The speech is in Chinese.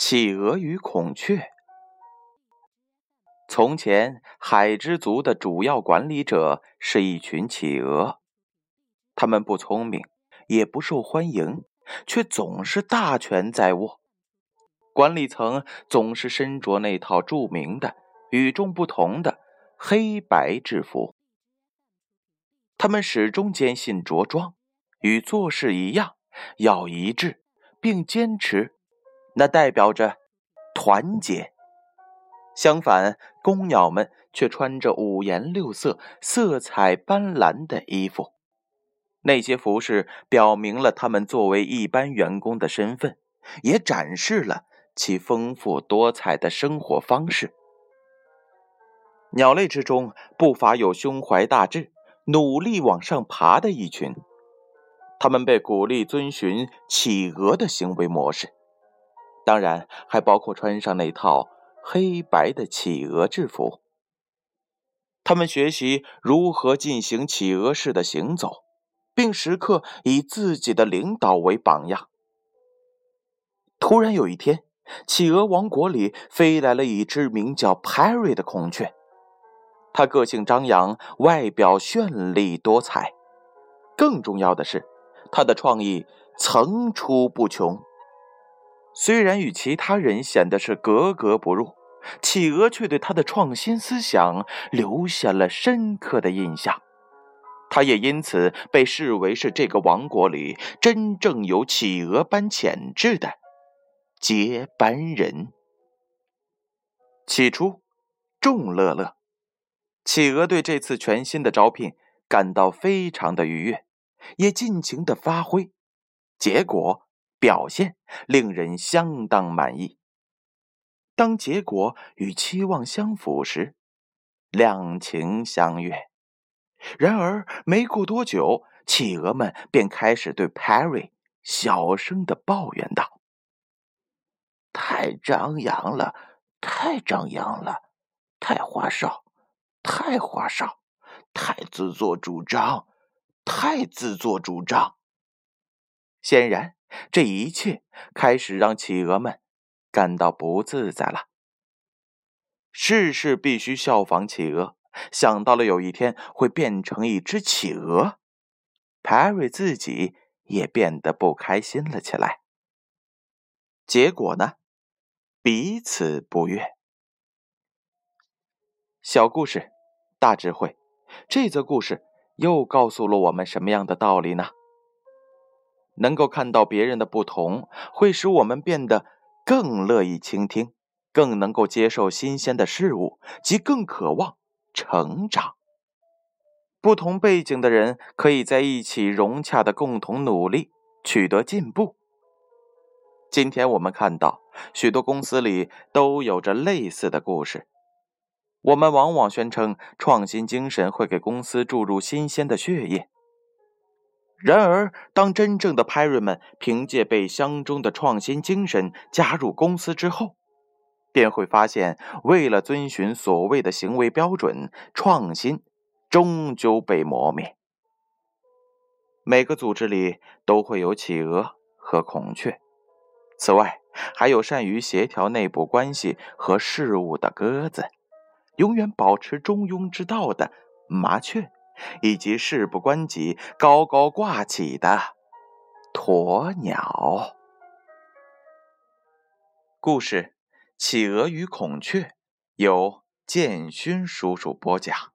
企鹅与孔雀。从前，海之族的主要管理者是一群企鹅，他们不聪明，也不受欢迎，却总是大权在握。管理层总是身着那套著名的、与众不同的黑白制服。他们始终坚信着装与做事一样要一致，并坚持，那代表着团结。相反，公鸟们却穿着五颜六色、色彩斑斓的衣服。那些服饰表明了他们作为一般员工的身份，也展示了其丰富多彩的生活方式。鸟类之中不乏有胸怀大志、努力往上爬的一群，他们被鼓励遵循企鹅的行为模式，当然还包括穿上那套。黑白的企鹅制服，他们学习如何进行企鹅式的行走，并时刻以自己的领导为榜样。突然有一天，企鹅王国里飞来了一只名叫 Perry 的孔雀，它个性张扬，外表绚丽多彩，更重要的是，它的创意层出不穷。虽然与其他人显得是格格不入，企鹅却对他的创新思想留下了深刻的印象。他也因此被视为是这个王国里真正有企鹅般潜质的接班人。起初，众乐乐，企鹅对这次全新的招聘感到非常的愉悦，也尽情的发挥，结果。表现令人相当满意。当结果与期望相符时，两情相悦。然而，没过多久，企鹅们便开始对 Perry 小声的抱怨道：“太张扬了，太张扬了，太花哨，太花哨，太自作主张，太自作主张。”显然。这一切开始让企鹅们感到不自在了。事事必须效仿企鹅，想到了有一天会变成一只企鹅，Perry 自己也变得不开心了起来。结果呢？彼此不悦。小故事，大智慧。这则故事又告诉了我们什么样的道理呢？能够看到别人的不同，会使我们变得更乐意倾听，更能够接受新鲜的事物，及更渴望成长。不同背景的人可以在一起融洽的共同努力，取得进步。今天我们看到许多公司里都有着类似的故事。我们往往宣称创新精神会给公司注入新鲜的血液。然而，当真正的派瑞们凭借被相中的创新精神加入公司之后，便会发现，为了遵循所谓的行为标准，创新终究被磨灭。每个组织里都会有企鹅和孔雀，此外，还有善于协调内部关系和事务的鸽子，永远保持中庸之道的麻雀。以及事不关己、高高挂起的鸵鸟。故事《企鹅与孔雀》由建勋叔叔播讲。